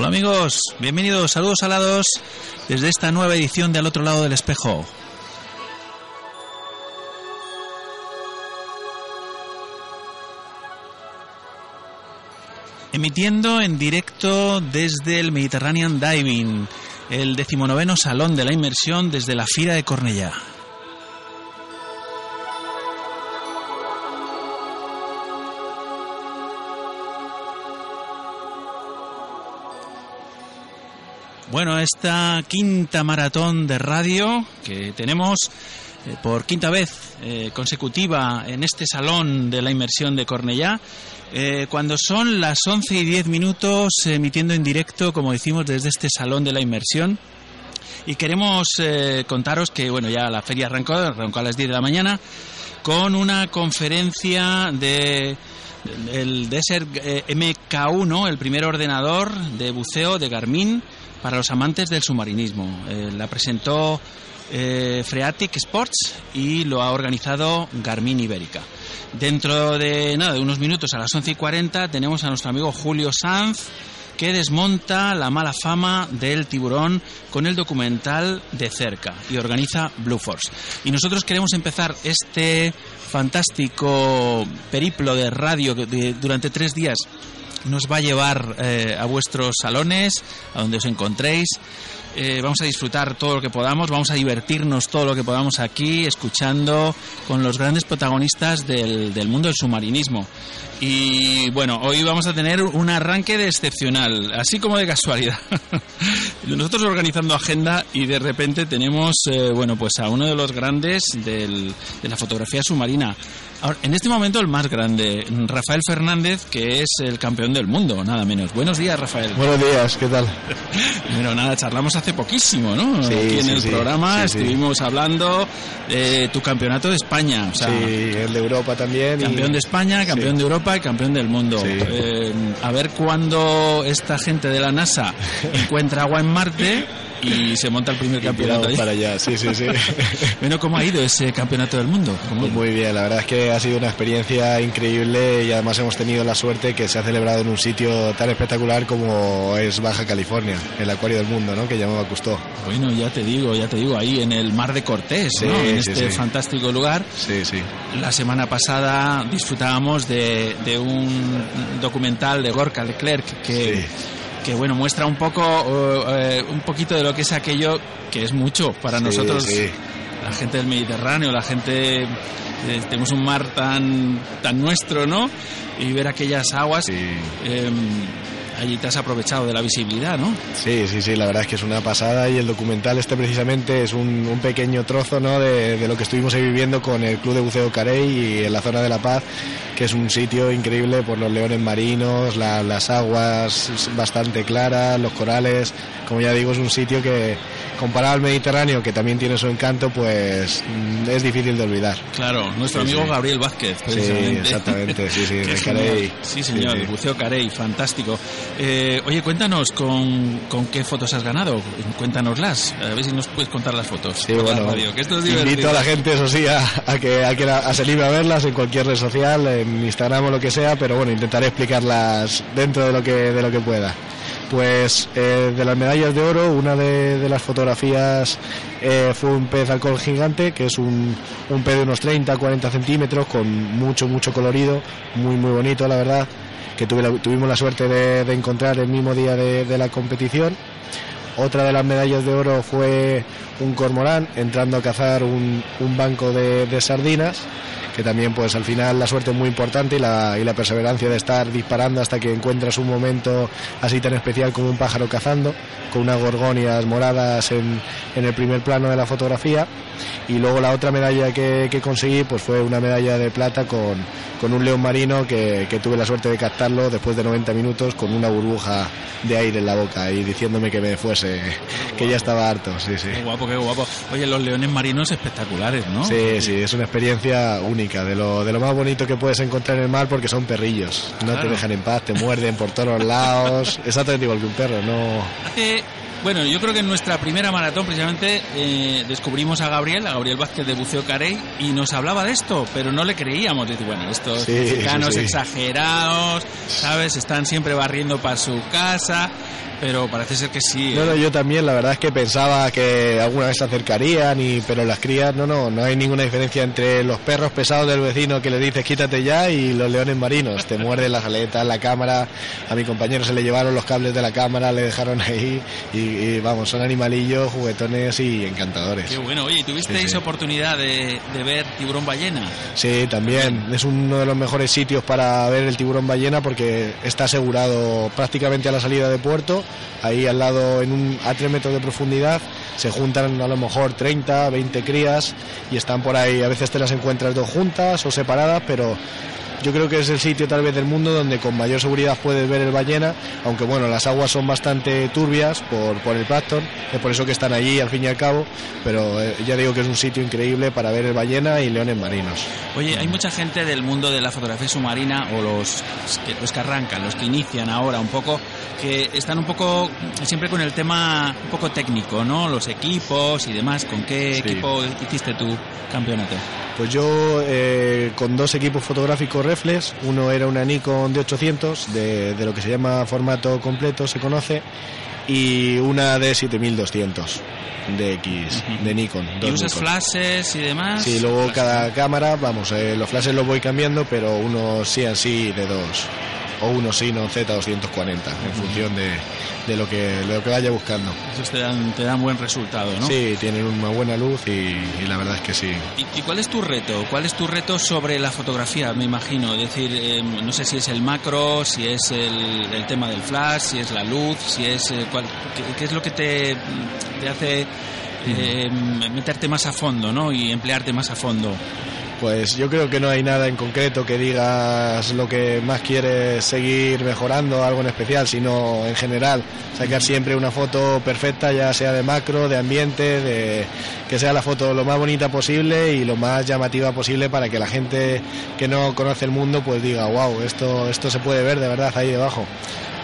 Hola amigos, bienvenidos, saludos alados desde esta nueva edición de Al otro lado del espejo. Emitiendo en directo desde el Mediterranean Diving, el decimonoveno salón de la inmersión desde la Fira de Cornellá. Bueno, esta quinta maratón de radio que tenemos eh, por quinta vez eh, consecutiva en este salón de la inmersión de Cornellá, eh, cuando son las 11 y 10 minutos emitiendo en directo, como decimos, desde este salón de la inmersión. Y queremos contaros que, bueno, ya la feria arrancó, arrancó a las 10 de la mañana, con una conferencia de el Desert MK1, el primer ordenador de buceo de Garmin, para los amantes del submarinismo. Eh, la presentó eh, Freatic Sports y lo ha organizado Garmin Ibérica. Dentro de nada, de unos minutos a las 11 y 40 tenemos a nuestro amigo Julio Sanz que desmonta la mala fama del tiburón con el documental de cerca y organiza Blue Force. Y nosotros queremos empezar este fantástico periplo de radio durante tres días nos va a llevar eh, a vuestros salones, a donde os encontréis. Eh, vamos a disfrutar todo lo que podamos, vamos a divertirnos todo lo que podamos aquí, escuchando con los grandes protagonistas del, del mundo del submarinismo. Y bueno, hoy vamos a tener un arranque de excepcional, así como de casualidad. Nosotros organizando agenda y de repente tenemos, eh, bueno, pues a uno de los grandes del, de la fotografía submarina. En este momento el más grande, Rafael Fernández, que es el campeón del mundo, nada menos. Buenos días, Rafael. Buenos días, ¿qué tal? bueno, nada, charlamos hace poquísimo, ¿no? Sí, Aquí en sí, el sí. programa estuvimos hablando de tu campeonato de España. O sea, sí, el de Europa también. y- Campeón de España, campeón de Europa y campeón del mundo. Sí. Eh, a ver cuándo esta gente de la NASA encuentra agua en Marte y se monta el primer y campeonato. para allá, sí, sí, sí. Bueno, ¿cómo ha ido ese campeonato del mundo? ¿Cómo- Pues muy bien, la verdad es que ha sido una experiencia increíble y además hemos tenido la suerte que se ha celebrado en un sitio tan espectacular como es Baja California, el acuario del mundo, ¿no? Que llamaba Cousteau. Bueno, ya te digo, ya te digo, ahí en el Mar de Cortés, Sí, ¿no? en sí, este sí. fantástico lugar. Sí, sí. La semana pasada disfrutábamos de, de un documental de Gorka Leclerc que, Sí. Que bueno muestra un poco eh, un poquito de lo que es aquello que es mucho para Sí, nosotros sí. la gente del Mediterráneo, la gente eh, tenemos un mar tan tan nuestro, ¿no? Y ver aquellas aguas Sí. eh, allí te has aprovechado de la visibilidad, ¿no? Sí, sí, sí, la verdad es que es una pasada y el documental este precisamente es un, un pequeño trozo ¿no? de, de lo que estuvimos ahí viviendo con el Club de Buceo Carey y en la zona de La Paz, que es un sitio increíble por los leones marinos, la- las aguas bastante claras, los corales, como ya digo, es un sitio que comparado al Mediterráneo, que también tiene su encanto, pues mm, es difícil de olvidar. Claro, nuestro Sí, amigo sí. Gabriel Vázquez, Sí, precisamente. exactamente, sí, sí, de Carey. Sí, señor, Sí, sí. buceo Carey, fantástico. Eh, oye, cuéntanos con, con qué fotos has ganado, cuéntanoslas, a ver si nos puedes contar las fotos. Sí, la bueno, radio, que esto es invito a la gente, eso sí, a, a que, a que la- a se anime a verlas en cualquier red social, en Instagram o lo que sea, pero bueno, intentaré explicarlas dentro de lo que, de lo que pueda. Pues eh, de las medallas de oro, una de, de las fotografías eh, fue un pez alcohol gigante, que es un, un pez de unos 30, 40 centímetros, con mucho, mucho colorido, muy, muy bonito, la verdad, que tuvimos la suerte de, encontrar el mismo día de la competición. Otra de las medallas de oro fue un cormorán entrando a cazar un, banco de, sardinas, que también pues al final la suerte es muy importante y la, perseverancia de estar disparando hasta que encuentras un momento así tan especial como un pájaro cazando, con unas gorgonias moradas en, el primer plano de la fotografía. Y luego la otra medalla que, conseguí pues fue una medalla de plata con, un león marino que tuve la suerte de captarlo después de 90 minutos con una burbuja de aire en la boca y diciéndome que me fuese, que ya estaba harto, sí, sí. Qué guapo, qué guapo. Oye, los leones marinos espectaculares, ¿no? Sí, sí, es una experiencia única, de lo, de lo más bonito que puedes encontrar en el mar porque son perrillos, no Claro. te dejan en paz, te muerden por todos lados, exactamente igual que un perro, no... Hace, bueno, yo creo que en nuestra primera maratón precisamente eh, descubrimos a Gabriel, a Gabriel Vázquez de Buceo Carey, y nos hablaba de esto, pero no le creíamos. Decir, bueno, estos Sí, mexicanos sí, sí. exagerados, ¿sabes? Están siempre barriendo para su casa. Pero parece ser que sí. No, no, ¿eh? yo también, la verdad es que pensaba que alguna vez se acercarían, y, pero las crías, no, no, no hay ninguna diferencia entre los perros pesados del vecino que le dices quítate ya y los leones marinos. Te muerden las aletas, la cámara, a mi compañero se le llevaron los cables de la cámara, le dejaron ahí y, y vamos, son animalillos, juguetones y encantadores. Qué bueno, oye, ¿y tuvisteis Sí, sí. oportunidad de, de ver tiburón ballena? Sí, también es uno de los mejores sitios para ver el tiburón ballena porque está asegurado prácticamente a la salida de puerto, ahí al lado en un, a 3 metros de profundidad, se juntan a lo mejor 30, 20 crías y están por ahí, a veces te las encuentras dos juntas o separadas, pero yo creo que es el sitio tal vez del mundo donde con mayor seguridad puedes ver el ballena, aunque bueno, las aguas son bastante turbias por, por el plancton, es por eso que están allí al fin y al cabo, pero eh, ya digo que es un sitio increíble para ver el ballena y leones marinos. Oye, hay mucha gente del mundo de la fotografía submarina o los que, los que arrancan, los que inician ahora un poco, que están un poco siempre con el tema un poco técnico, ¿no? Los equipos y demás. ¿Con qué Sí. equipo hiciste tu campeonato? Pues yo eh, con dos equipos fotográficos reflex, uno era una Nikon D800 de, de lo que se llama formato completo, se conoce, y una D7200 de X, de Nikon. ¿Y usas Nikon. flashes y demás? Sí, luego Flashes. cada cámara, vamos, eh, los flashes los voy cambiando, pero unos sí así de dos, o unos Sinon Z240, en función de, de lo, que, de lo que vaya buscando. Esos te dan, te dan buen resultado, ¿no? Sí, tienen una buena luz y, y la verdad es que sí. ¿Y, y cuál es tu reto? ¿Cuál es tu reto sobre la fotografía, me imagino? Es decir, eh, no sé si es el macro, si es el, el tema del flash, si es la luz, si es... eh, cuál- qué, qué es lo que te, te hace eh, meterte más a fondo, ¿no? Y emplearte más a fondo. Pues yo creo que no hay nada en concreto que digas lo que más quieres seguir mejorando, algo en especial, sino en general sacar siempre una foto perfecta, ya sea de macro, de ambiente, de que sea la foto lo más bonita posible y lo más llamativa posible para que la gente que no conoce el mundo pues diga, wow, esto, esto se puede ver de verdad ahí debajo.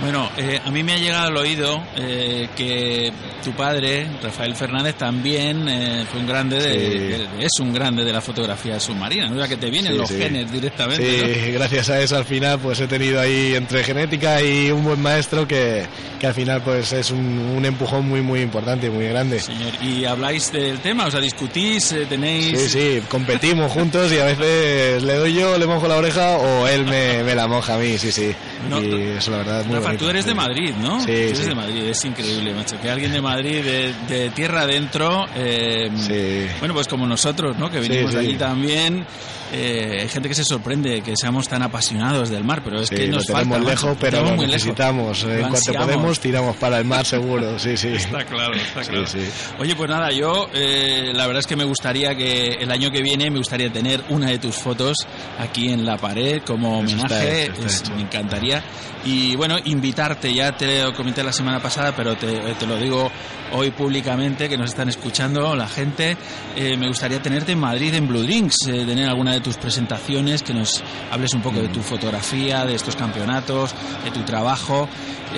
Bueno, eh, a mí me ha llegado al oído eh, que tu padre, Rafael Fernández, también eh, fue un grande, de, Sí. de- es un grande de la fotografía submarina, ¿no? Ya que te vienen Sí, los sí. genes directamente. Sí, gracias a eso al final pues he tenido ahí entre genética y un buen maestro que, que al final pues es un, un empujón muy muy importante y muy grande. ¿no? Señor, ¿y habláis del tema? O sea, discutís, eh, tenéis... Sí, sí, competimos juntos y a veces le doy yo, le mojo la oreja o él me, me la moja a mí, sí, sí. No, y no. eso la verdad es muy Rafa, tú eres de Madrid, ¿no? Sí, Tú eres sí. de Madrid, es increíble, macho. Que alguien de Madrid, de, de tierra adentro, eh, Sí. bueno, pues como nosotros, ¿no? Que venimos allí también. Eh, hay gente que se sorprende que seamos tan apasionados del mar, pero es Sí, que lo nos tenemos falta, macho, lejos, lo pero tenemos lo lejos. necesitamos. Lo en cuanto podemos, tiramos para el mar seguro, sí, sí. Está claro, está Sí, claro. sí. Oye, pues nada, yo eh, la verdad es que me gustaría que el año que viene me gustaría tener una de tus fotos aquí en la pared como está homenaje, hecho, está es- me encantaría. Y bueno, invitarte, ya te lo comenté la semana pasada, pero te, te lo digo hoy públicamente, que nos están escuchando la gente, eh, me gustaría tenerte en Madrid en Blue Drinks, eh, tener alguna de tus presentaciones, que nos hables un poco de tu fotografía, de estos campeonatos, de tu trabajo,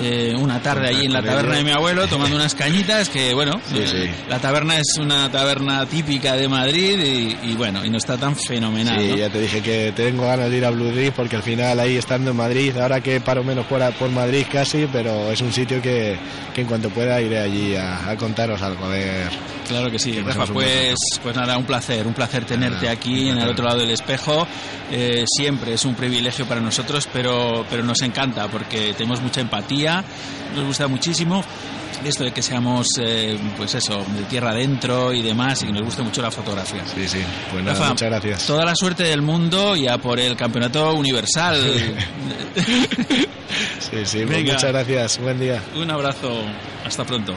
eh, una tarde allí en la taberna de mi abuelo tomando unas cañitas, que bueno, Sí, eh, sí. la taberna es una taberna típica de Madrid y, y bueno, y no está tan fenomenal. Sí, ¿no? ya te dije que tengo ganas de ir a Blue Dream porque al final ahí estando en Madrid, ahora que paro menos por, por Madrid casi, pero es un sitio que, que en cuanto pueda iré allí a, a contaros algo, a ver. Claro que sí, Que Rafa, pues, pues nada, un placer, un placer tenerte Nada, aquí en el otro lado del espejo. Eh, siempre es un privilegio para nosotros, pero, pero nos encanta porque tenemos mucha empatía, nos gusta muchísimo esto de que seamos, eh, pues eso, de tierra adentro y demás y que nos guste mucho la fotografía. Sí, sí, pues nada, Rafa, muchas gracias. Toda la suerte del mundo y a por el campeonato universal. Sí, sí, pues Venga. muchas gracias, buen día. un abrazo, hasta pronto.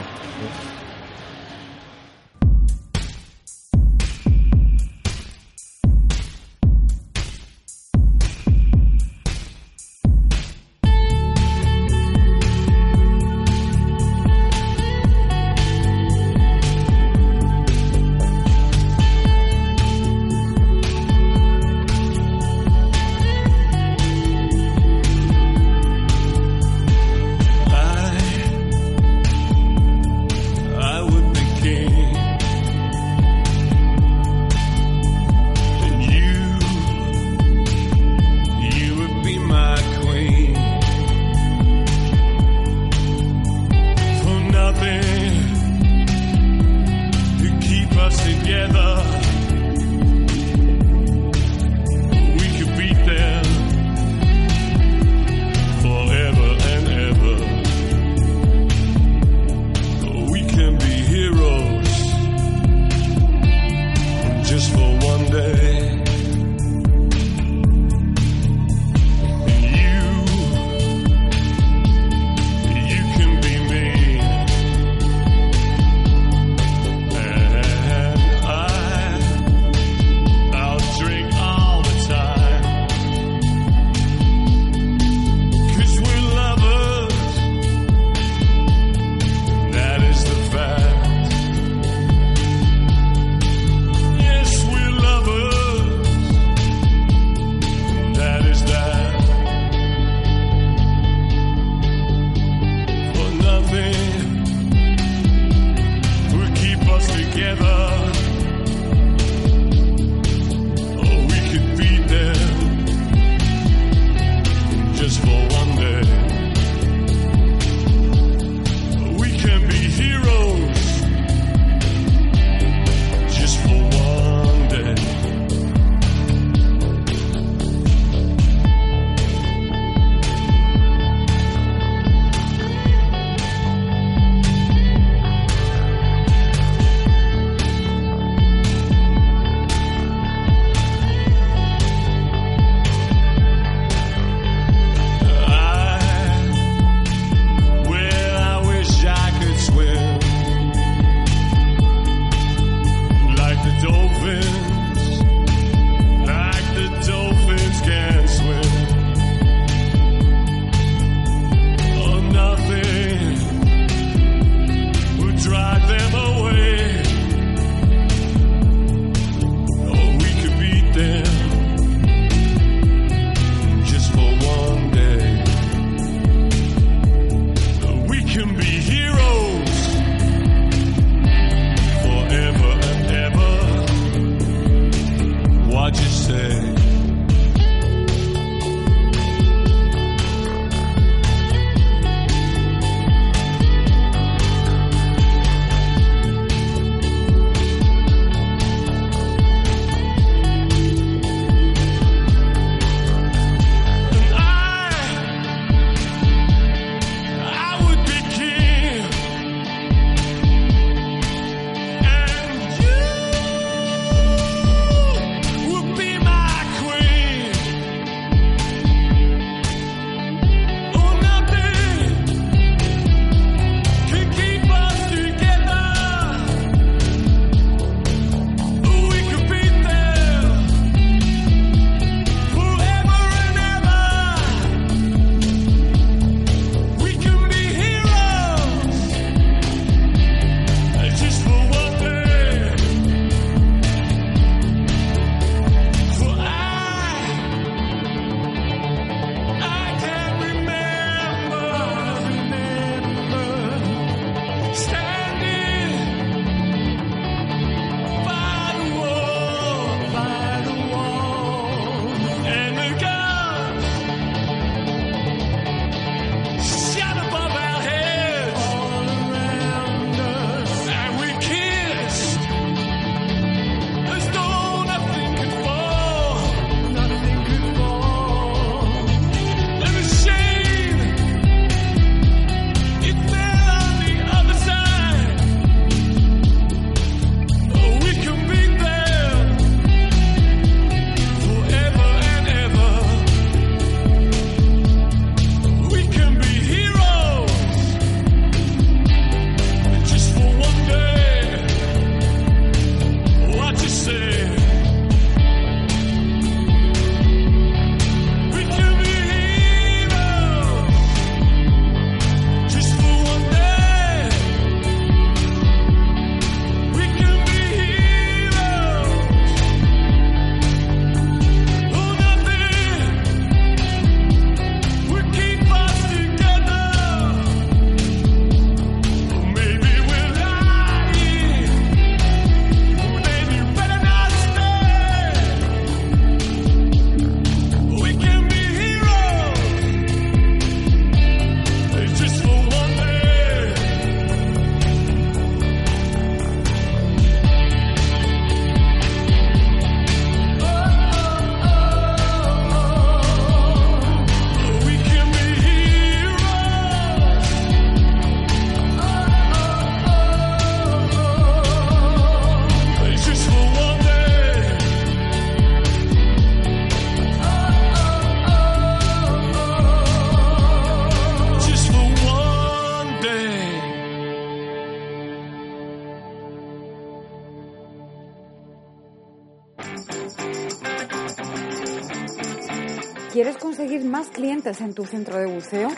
¿Quieres conseguir más clientes en tu centro de buceo?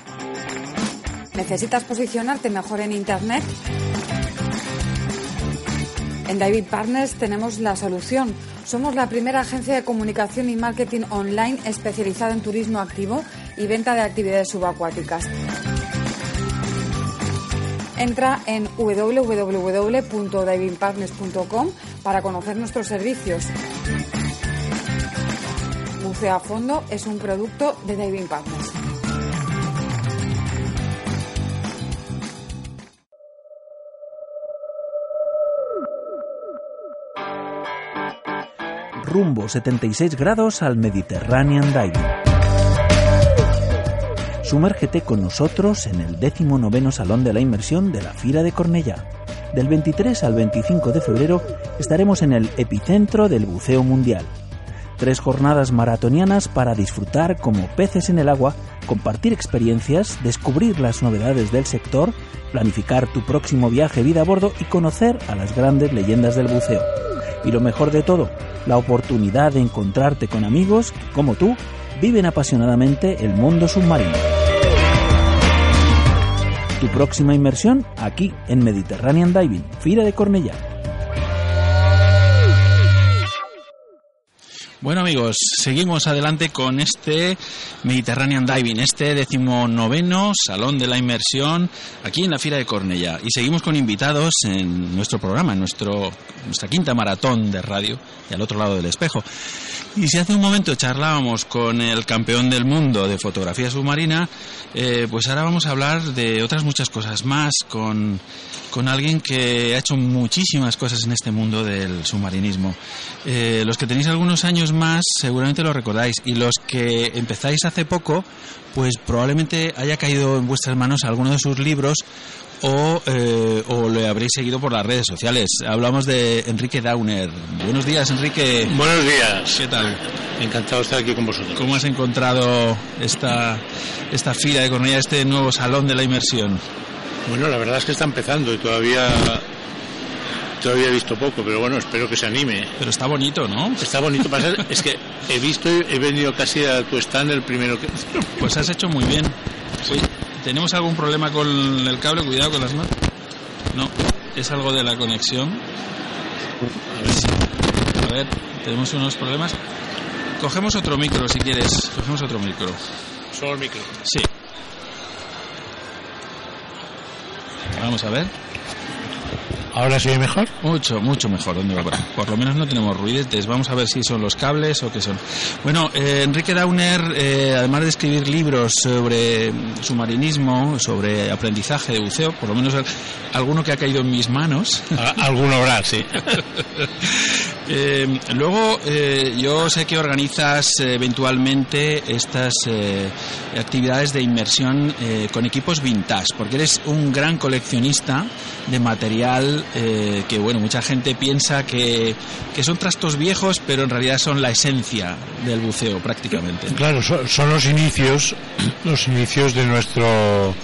¿Necesitas posicionarte mejor en Internet? En David Partners tenemos la solución. Somos la primera agencia de comunicación y marketing online especializada en turismo activo y venta de actividades subacuáticas. Entra en www.divingpartners.com para conocer nuestros servicios. Buceo a fondo es un producto de Diving Partners. rumbo 76 grados al Mediterranean Diving. Sumérgete con nosotros en el 19 Salón de la Inmersión de la Fira de Cornellá. Del 23 al 25 de febrero estaremos en el epicentro del buceo mundial. Tres jornadas maratonianas para disfrutar como peces en el agua, compartir experiencias, descubrir las novedades del sector, planificar tu próximo viaje vida a bordo y conocer a las grandes leyendas del buceo. Y lo mejor de todo, la oportunidad de encontrarte con amigos que, como tú, viven apasionadamente el mundo submarino. Tu próxima inmersión aquí en Mediterranean Diving, Fira de Cornellá. Bueno amigos, seguimos adelante con este Mediterranean Diving, este decimonoveno Salón de la Inmersión aquí en la Fira de Cornella. Y seguimos con invitados en nuestro programa, en nuestro, nuestra quinta maratón de radio y al otro lado del espejo. Y si hace un momento charlábamos con el campeón del mundo de fotografía submarina, eh, pues ahora vamos a hablar de otras muchas cosas más con, con alguien que ha hecho muchísimas cosas en este mundo del submarinismo. Eh, los que tenéis algunos años más seguramente lo recordáis y los que empezáis hace poco, pues probablemente haya caído en vuestras manos alguno de sus libros o, eh, o le habréis seguido por las redes sociales. Hablamos de Enrique Dauner. Buenos días, Enrique. Buenos días. ¿Qué tal? Encantado de estar aquí con vosotros. ¿Cómo has encontrado esta, esta fila de Cornellá, este nuevo salón de la inmersión? Bueno, la verdad es que está empezando y todavía todavía he visto poco, pero bueno, espero que se anime. Pero está bonito, ¿no? Está bonito para ser. Es que he visto y he venido casi a tu stand el primero que. Pues has hecho muy bien. Sí. ¿Tenemos algún problema con el cable? Cuidado con las manos. No, es algo de la conexión. A ver si. A ver, tenemos unos problemas. Cogemos otro micro si quieres. Cogemos otro micro. Solo el micro. Sí. Vamos a ver. ¿Ahora se oye mejor? Mucho, mucho mejor. ¿Dónde va por, lo menos no tenemos ruidetes. Vamos a ver si son los cables o qué son. Bueno, eh, Enrique Dauner, eh, además de escribir libros sobre submarinismo, sobre aprendizaje de buceo, por lo menos alguno que ha caído en mis manos. Alguno habrá, sí. eh, luego, yo sé que organizas eventualmente estas actividades de inmersión con equipos vintage, porque eres un gran coleccionista de material eh, que bueno mucha gente piensa que, que, son trastos viejos pero en realidad son la esencia del buceo prácticamente. Claro son, los inicios los inicios de nuestro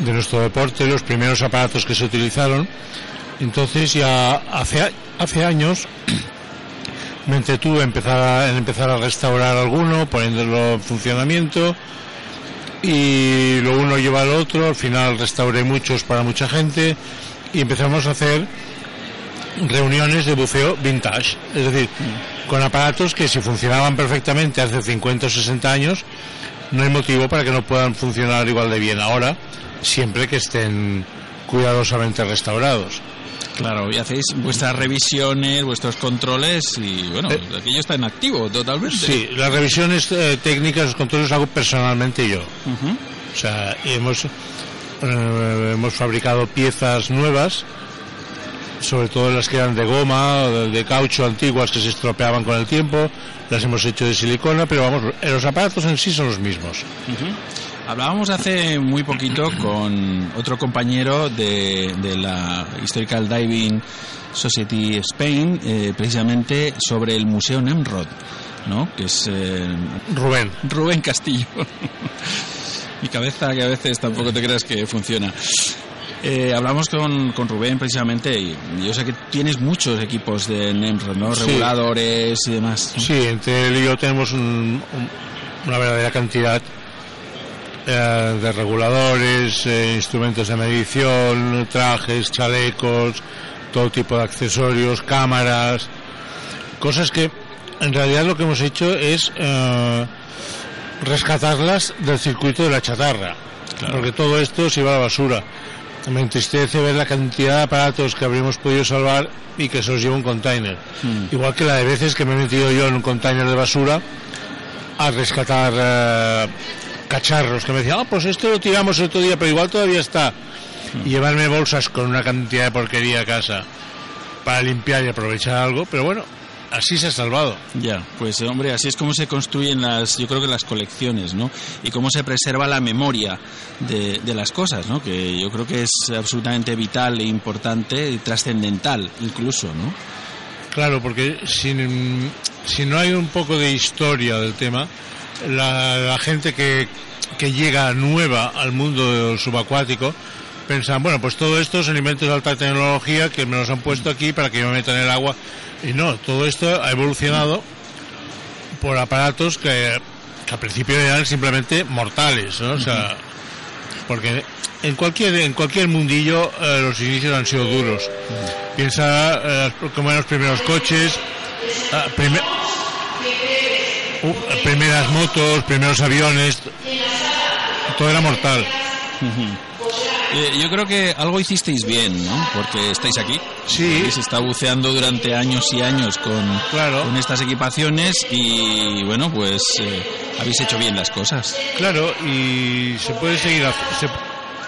de nuestro deporte los primeros aparatos que se utilizaron. Entonces ya hace hace años me entretuve empezar a, en empezar a restaurar alguno poniéndolo en funcionamiento y lo uno lleva al otro. Al final restauré muchos para mucha gente y empezamos a hacer reuniones de buceo vintage, es decir, con aparatos que si funcionaban perfectamente hace 50 o 60 años, no hay motivo para que no puedan funcionar igual de bien ahora, siempre que estén cuidadosamente restaurados. Claro, y hacéis vuestras revisiones, vuestros controles y bueno, eh, aquello está en activo totalmente. Sí, las revisiones eh, técnicas, los controles los hago personalmente yo. Uh -huh. O sea, hemos eh, hemos fabricado piezas nuevas, sobre todo las que eran de goma, de, caucho antiguas que se estropeaban con el tiempo, las hemos hecho de silicona, pero vamos, los aparatos en sí son los mismos. Uh -huh. Hablábamos hace muy poquito con otro compañero de, de la Historical Diving Society Spain, eh, precisamente sobre el Museo Nemrod, ¿no? Que es eh, Rubén. Rubén Castillo. Mi cabeza que a veces tampoco te creas que funciona. Eh, hablamos con, con, Rubén precisamente y yo sé que tienes muchos equipos de Nemrod, ¿no? Reguladores y demás. ¿no? Sí, entre él y yo tenemos un, un una verdadera cantidad eh, de reguladores, eh, instrumentos de medición, trajes, chalecos, todo tipo de accesorios, cámaras, cosas que en realidad lo que hemos hecho es eh, rescatarlas del circuito de la chatarra, porque todo esto se iba a la basura. Me entristece ver la cantidad de aparatos que habríamos podido salvar y que se los lleva un container. Hmm. Igual que la de veces que me he metido yo en un container de basura a rescatar eh, cacharros que me decían, ah, pues esto lo tiramos otro día, pero igual todavía está. Y llevarme bolsas con una cantidad de porquería a casa para limpiar y aprovechar algo, pero bueno, así se ha salvado. Ya, pues hombre, así es como se construyen las, yo creo que las colecciones, ¿no? Y cómo se preserva la memoria de, de las cosas, ¿no? Que yo creo que es absolutamente vital e importante y trascendental, incluso, ¿no? Claro, porque si, si no hay un poco de historia del tema, la, la gente que, que llega nueva al mundo subacuático pensan, bueno, pues todo esto son inventos de alta tecnología que me los han puesto aquí para que yo me meta en el agua. Y no, todo esto ha evolucionado por aparatos que, que al principio eran simplemente mortales, ¿no? O sea, porque en cualquier en cualquier mundillo eh, los inicios han sido duros. Piensa eh, como en los primeros coches, uh, primeras motos, primeros aviones, todo era mortal. Eh, yo creo que algo hicisteis bien, ¿no? Porque estáis aquí. Sí. Se está buceando durante años y años con, Claro. con estas equipaciones y, bueno, pues eh, habéis hecho bien las cosas. Claro, y se puede seguir se,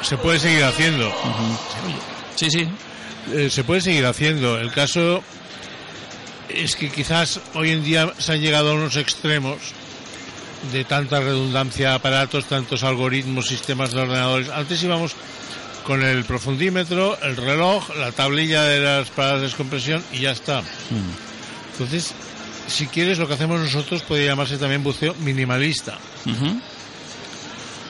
se puede seguir haciendo. Sí, sí. Eh, se puede seguir haciendo. El caso es que quizás hoy en día se han llegado a unos extremos de tanta redundancia de aparatos, tantos algoritmos, sistemas de ordenadores. Antes íbamos con el profundímetro, el reloj, la tablilla de las paradas de descompresión y ya está. Entonces, si quieres, lo que hacemos nosotros puede llamarse también buceo minimalista.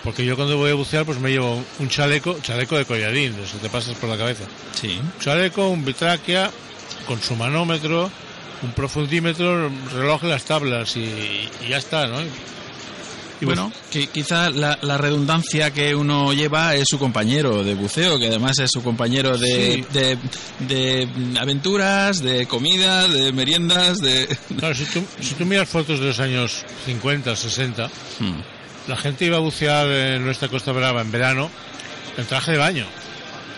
Porque yo cuando voy a bucear, pues me llevo un chaleco, chaleco de collarín, eso te pasas por la cabeza. Sí. Un chaleco, un bitráquea, con su manómetro, un profundímetro, un reloj las tablas y, y ya está, ¿no? Y bueno, que quizá la, la redundancia que uno lleva es su compañero de buceo, que además es su compañero de, Sí. de, de aventuras, de comida, de meriendas, de... Claro, si tú, si tú miras fotos de los años 50, 60, Hmm. la gente iba a bucear en nuestra Costa Brava en verano en traje de baño.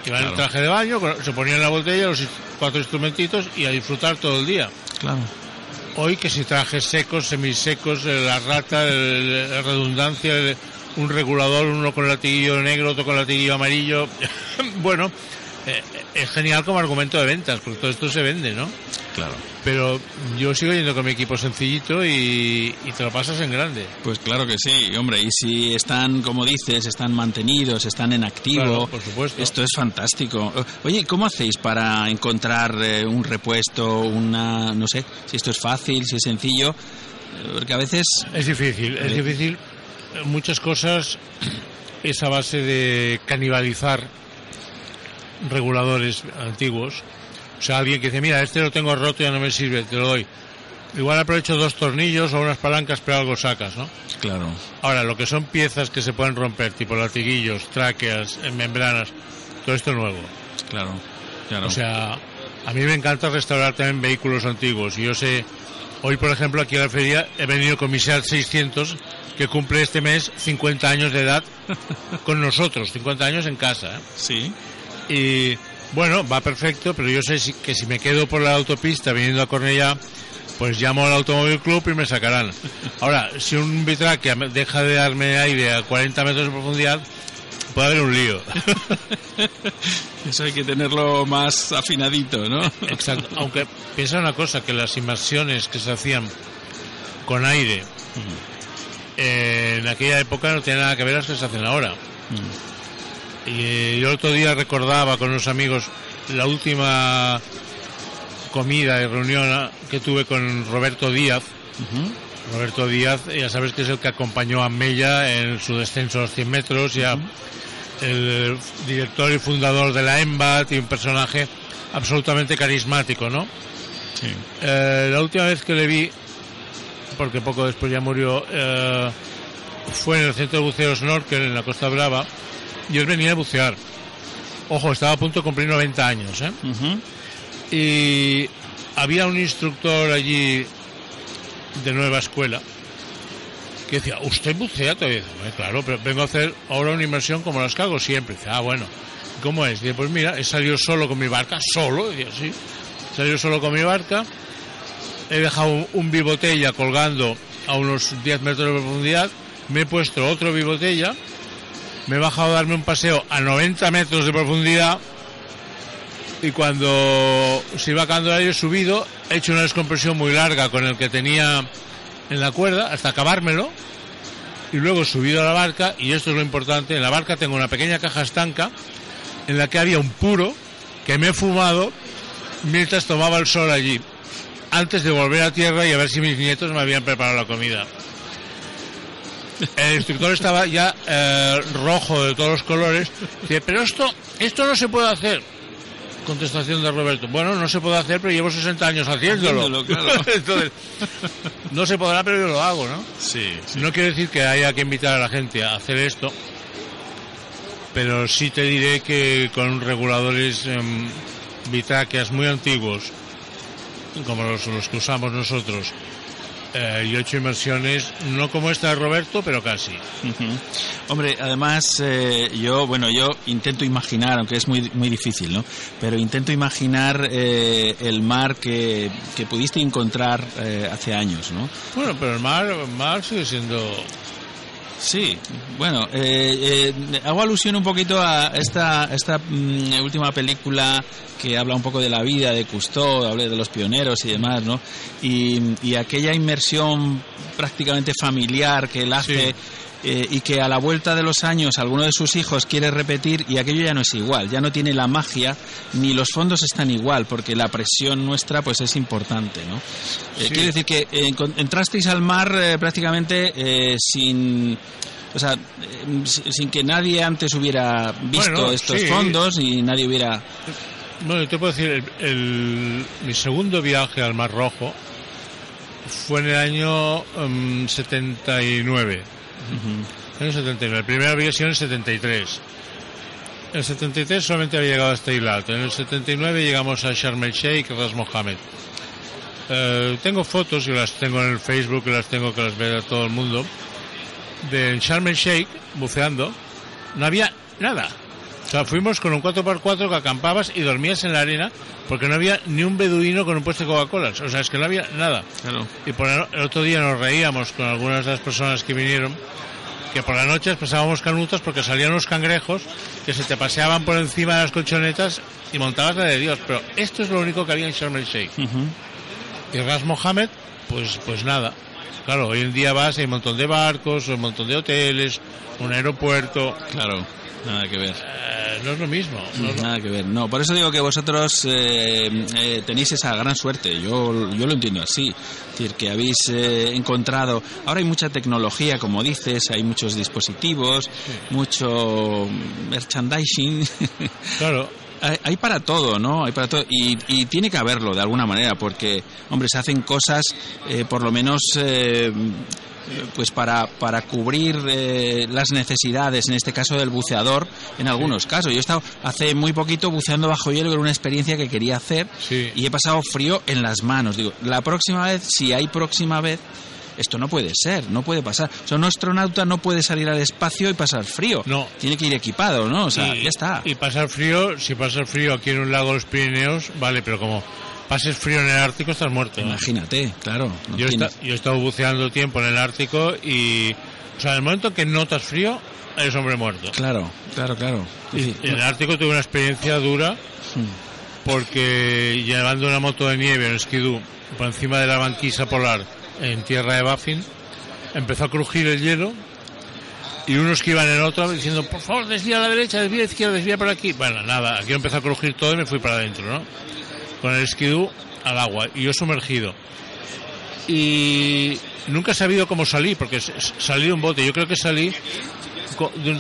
Iban en Claro. traje de baño, se ponían la botella, los cuatro instrumentitos y a disfrutar todo el día. Claro. Hoy que si trajes secos, semisecos, eh, la rata, el- la redundancia, un regulador, uno con latiguillo negro, otro con latiguillo amarillo. bueno, es genial como argumento de ventas, porque todo esto se vende, ¿no? Claro. Pero yo sigo yendo con mi equipo sencillito y, y te lo pasas en grande. Pues claro que sí, hombre, y si están, como dices, están mantenidos, están en activo, Claro, por supuesto. esto es fantástico. Oye, ¿cómo hacéis para encontrar eh, un repuesto, una, no sé, si esto es fácil, si es sencillo? Eh, Porque a veces, Es difícil, es Sí. difícil. Muchas cosas es a base de canibalizar reguladores antiguos. O sea, alguien que dice, mira, este lo tengo roto, ya no me sirve, te lo doy. Igual aprovecho dos tornillos o unas palancas, pero algo sacas, ¿no? claro, Ahora, lo que son piezas que se pueden romper, tipo latiguillos, tráqueas, membranas, todo esto nuevo. claro, claro. O sea, a mí me encanta restaurar también vehículos antiguos. Y yo sé, hoy por ejemplo aquí a la feria he venido con mi Seat 600 que cumple este mes 50 años de edad con nosotros, 50 años en casa. ¿eh? sí, Y bueno, va perfecto, pero yo sé si- que si me quedo por la autopista viniendo a Cornellá, pues llamo al Automóvil Club y me sacarán. Ahora, si un bitraque deja de darme aire a 40 metros de profundidad, puede haber un lío. eso hay que tenerlo más afinadito, ¿no? Exacto. Aunque piensa una cosa, que las inmersiones que se hacían con aire eh, en aquella época no tienen nada que ver las que se hacen ahora. Y eh, yo el otro día recordaba con unos amigos la última comida y reunión ah, que tuve con Roberto Díaz. Roberto Díaz, ya sabes que es el que acompañó a Mella en su descenso a los 100 metros, ya el director y fundador de la EMBAT y un personaje absolutamente carismático, ¿no? Sí. Eh, la última vez que le vi, porque poco después ya murió, eh, fue en el centro de buceo Snorkel en la Costa Brava y él venía a bucear. Ojo, estaba a punto de cumplir 90 años, ¿eh? Y había un instructor allí de nueva escuela que decía, ¿usted bucea todavía? "Hombre, claro, pero vengo a hacer ahora una inmersión como las que hago siempre. Dice, ah, bueno, ¿cómo es? Dice, pues mira, he salido solo con mi barca, solo, decía, sí, he salido solo con mi barca, he dejado un, un bibotella colgando a unos 10 metros de profundidad, me he puesto otro bibotella, me he bajado a darme un paseo a 90 metros de profundidad y cuando se iba acabando el aire subido, he hecho una descompresión muy larga con el que tenía en la cuerda hasta acabármelo y luego he subido a la barca y esto es lo importante, en la barca tengo una pequeña caja estanca en la que había un puro que me he fumado mientras tomaba el sol allí antes de volver a tierra y a ver si mis nietos me habían preparado la comida. El instructor estaba ya eh, rojo de todos los colores. Dice, pero esto, esto no se puede hacer. Contestación de Roberto. Bueno, no se puede hacer, pero llevo 60 años haciéndolo. Haciéndolo, claro. Entonces, no se podrá, pero yo lo hago, ¿no? Sí, No quiere decir que haya que invitar a la gente a hacer esto, pero sí te diré que con reguladores em, bitáqueas muy antiguos, como los, los que usamos nosotros, eh, yo he hecho inmersiones, no como esta de Roberto, pero casi. Hombre, además eh, yo, bueno, yo intento imaginar, aunque es muy muy difícil, ¿no? Pero intento imaginar eh, el mar que, que pudiste encontrar eh, hace años, ¿no? Bueno, pero el mar, el mar sigue siendo... Sí, bueno, eh, eh, hago alusión un poquito a esta, esta mm, última película que habla un poco de la vida de Cousteau, hablé de los pioneros y demás, ¿no? Y, y aquella inmersión prácticamente familiar que él hace Sí. Eh, y que a la vuelta de los años alguno de sus hijos quiere repetir y aquello ya no es igual, ya no tiene la magia ni los fondos están igual porque la presión nuestra pues es importante, ¿no? Eh. Quiere decir que eh, entrasteis al mar eh, prácticamente sin o sea, sin que nadie antes hubiera visto Bueno, estos sí. fondos y nadie hubiera Bueno, te puedo decir, el, el- mi segundo viaje al Mar Rojo fue en el año em, 79. Año 79. El primero había sido en el 73. En el 73 solamente había llegado hasta Eilat. En el 79 llegamos a Sharm el Sheikh, Ras Mohammed. Eh, tengo fotos que las tengo en el Facebook, que las tengo que las vea todo el mundo. De en Sharm el Sheikh, buceando, no había nada. O sea, fuimos con un 4x4 que acampabas y dormías en la arena porque no había ni un beduino con un puesto de Coca-Cola. O sea, es que no había nada. claro Y por la el otro día nos reíamos con algunas de las personas que vinieron, que por las noches pasábamos canutas porque salían unos cangrejos que se te paseaban por encima de las colchonetas y montabas la de Dios. Pero esto es lo único que había en Sharm el Sheikh. Y Ras Mohammed, pues, pues nada. Claro, hoy en día vas, hay un montón de barcos, un montón de hoteles, un aeropuerto. claro nada que ver Eh, no es lo mismo. no es lo- Nada que ver. No, por eso digo que vosotros eh, eh, tenéis esa gran suerte. Yo, yo lo entiendo así. Es decir, que habéis eh, encontrado. Ahora hay mucha tecnología, como dices, hay muchos dispositivos, mucho merchandising. Claro, hay, hay para todo, ¿no? Hay para todo. Y, y tiene que haberlo de alguna manera, porque, hombre, se hacen cosas, eh, por lo menos. eh, pues para, para cubrir eh, las necesidades, en este caso del buceador, en algunos casos. Yo he estado hace muy poquito buceando bajo hielo, que era una experiencia que quería hacer, Sí. y he pasado frío en las manos. Digo, la próxima vez, si hay próxima vez, esto no puede ser, no puede pasar. O sea, un astronauta no puede salir al espacio y pasar frío. No. Tiene que ir equipado, ¿no? O sea, y, ya está. Y pasar frío, si pasas frío aquí en un lago de los Pirineos, vale, pero como pases frío en el Ártico estás muerto. Imagínate, claro. no Yo, he yo estado buceando tiempo en el Ártico y, o sea, en el momento que notas frío, eres hombre muerto. Claro, claro, claro. En el Ártico tuve una experiencia dura porque llevando una moto de nieve en skidoo por encima de la banquisa polar en tierra de Baffin, empezó a crujir el hielo y unos que iban en otra diciendo, por favor, desvía a la derecha, desvía a la izquierda, desvía por aquí. Bueno, nada, aquí empezó a crujir todo y me fui para adentro, ¿no? Con el skidoo al agua y yo sumergido. Y nunca he sabido cómo salí, porque salí de un bote. Yo creo que salí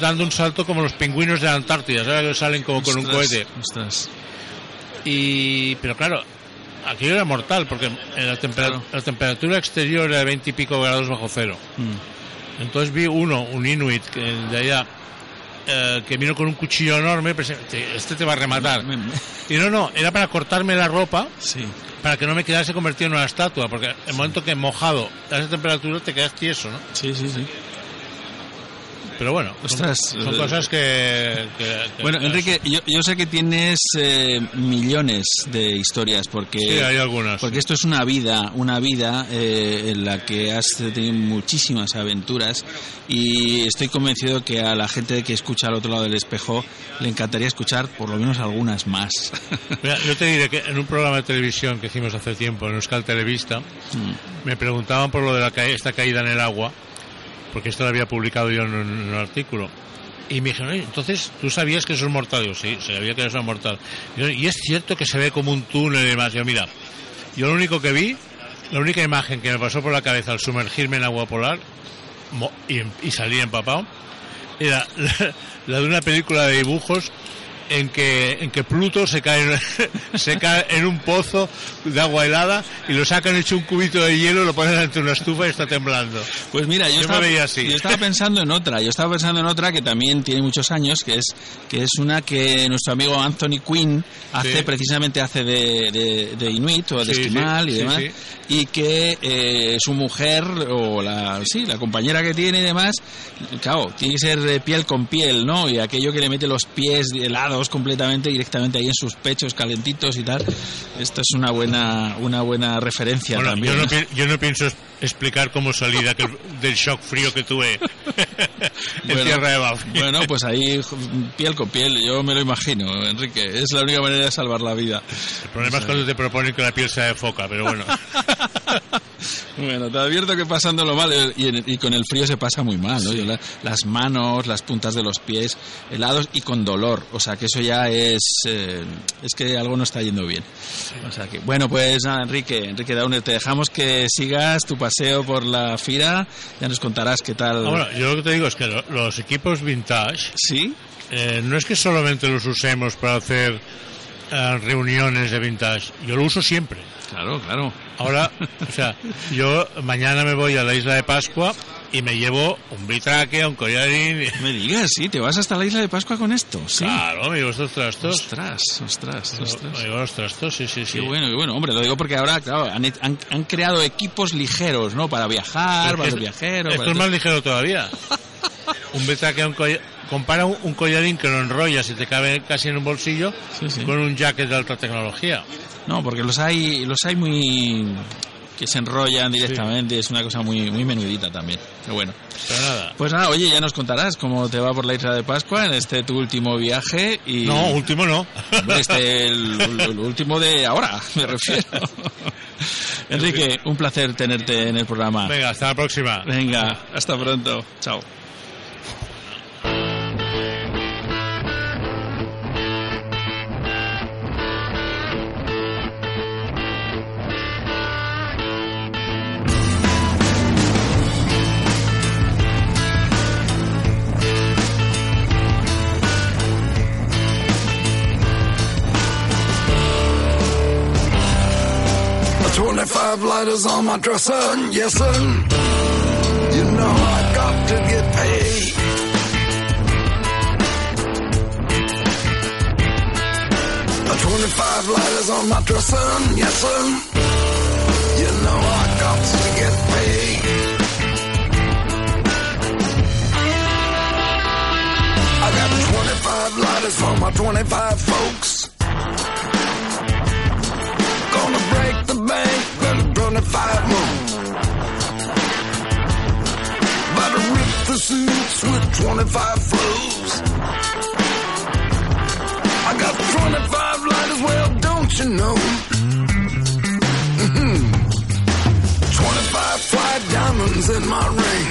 dando un salto como los pingüinos de la Antártida, ¿sabes? Que salen como con un ostras, cohete. ostras. Y, pero claro, aquello era mortal porque en la, Claro. la temperatura exterior era de 20 y pico grados bajo cero. Mm, Entonces vi uno, un inuit que de allá, eh, que vino con un cuchillo enorme, pensé, "Te- este te va a rematar. Me- me- Y no, no, era para cortarme la ropa Sí. para que no me quedase convertido en una estatua, porque el momento que mojado a esa temperatura te quedas tieso, ¿no? Sí, sí, sí. Pero bueno, Ostras, son eh, cosas que... que- que- Bueno, Enrique, yo, yo sé que tienes eh, millones de historias porque Sí, hay algunas. porque esto es una vida, una vida eh, en la que has tenido muchísimas aventuras y estoy convencido que a la gente que escucha al otro lado del espejo le encantaría escuchar por lo menos algunas más. Mira, yo te diré que en un programa de televisión que hicimos hace tiempo en Euskal Televista, Mm, me preguntaban por lo de la ca- esta caída en el agua, porque esto lo había publicado yo en un, en un artículo. Y me dijeron, "Oye, entonces, ¿tú sabías que eso es mortal? Digo, sí, sabía que eso es mortal. Y, yo, "¿Y es cierto que se ve como un túnel y demás. Yo, mira, yo lo único que vi, la única imagen que me pasó por la cabeza al sumergirme en agua polar y, y salí empapado, era la, la de una película de dibujos en que en que Pluto se cae se cae en un pozo de agua helada y lo sacan hecho un cubito de hielo lo ponen ante una estufa y está temblando Pues mira, yo, Yo me estaba, veía así. yo estaba pensando en otra, yo estaba pensando en otra que también tiene muchos años, que es que es una que nuestro amigo Anthony Quinn hace Sí. precisamente hace de, de, de Inuit o de Sí, esquimal sí, y demás, y que eh, su mujer o la sí la compañera que tiene y demás, claro, tiene que ser piel con piel, ¿no? Y aquello que le mete los pies helados completamente directamente ahí en sus pechos calentitos y tal, esto es una buena una buena referencia Bueno, también. yo, no, yo no pienso explicar cómo salí de aquel- del shock frío que tuve en Bueno, Tierra de Bafia. Bueno, pues ahí piel con piel, yo me lo imagino, Enrique. Es la única manera de salvar la vida. el problema es cuando te proponen que la piel sea de foca pero bueno Bueno, te advierto que pasándolo mal y, en- y con el frío se pasa muy mal, ¿no? La- las manos, las puntas de los pies helados y con dolor. O sea que eso ya es eh, es que algo no está yendo bien. O sea que bueno, pues nada, Enrique, Enrique Downer, te dejamos que sigas tu paseo por la fira. Ya nos contarás qué tal. Ah, bueno, yo lo que te digo es que lo- los equipos vintage ¿Sí? Eh, no es que solamente los usemos para hacer eh, reuniones de vintage, yo lo uso siempre. Claro, claro. Ahora, o sea, yo mañana me voy a la isla de Pascua y me llevo un bitraque, un collarín. y- Me digas, sí, te vas hasta la isla de Pascua con esto. Sí. Claro, me llevo estos trastos. Ostras, ostras, ostras. Me llevo los trastos, sí, sí, sí. Qué bueno, qué bueno. Hombre, lo digo porque ahora, claro, han, han- han creado equipos ligeros, ¿no? Para viajar, Pero para es los viajeros. Esto para es todo. más ligero todavía. Un bitraque, un collarín. Compara un, un collarín que lo enrollas y te cabe casi en un bolsillo Sí, sí. con un jacket de alta tecnología. No, porque los hay, los hay muy que se enrollan directamente, es una cosa muy, muy menudita también. Pero bueno. Pero nada. Pues nada, oye, ya nos contarás cómo te va por la isla de Pascua en este tu último viaje y No, último no. Este el, el último de ahora, me refiero. Enrique, un placer tenerte en el programa. Venga, hasta la próxima. Venga, hasta pronto. Chao. Twenty-five lighters on my dresser, yes sir. You know I got to get paid. Twenty-five lighters on my dresser, yes sir. You know I got to get paid. I got twenty-five lighters for my twenty-five folks. Gonna break the bank, gonna 25 more. About to rip the suits with 25 flows. I got 25 lighters, well, don't you know? Mm -hmm. 25 fly diamonds in my ring.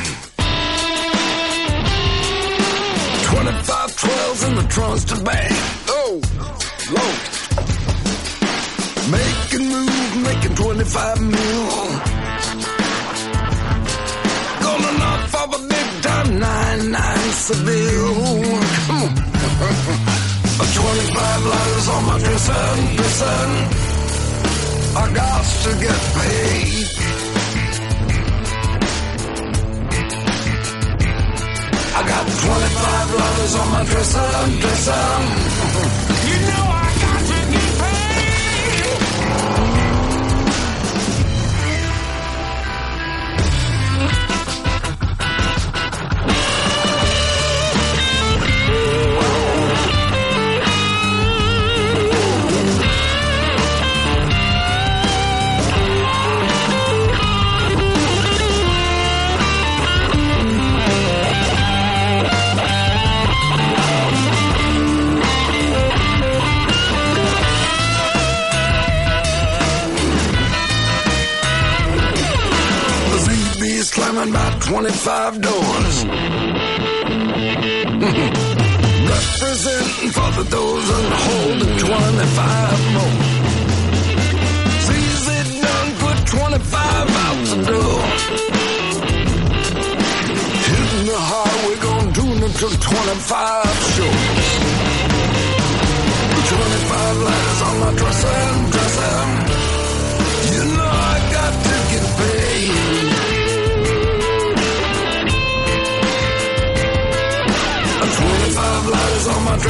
25 12s in the Trunston bag. Oh, whoa. Making moves, making 25 mil. Gonna knock for the big time 99 Seville. Come on. 25 lighters on my dresser, dresser. I got to get paid. I got 25 letters on my dresser, dresser. You know slamming about 25 doors. Representing for the dozen holding 25 more. Sees it done, put 25 out the door. Hitting the highway, gonna do until 25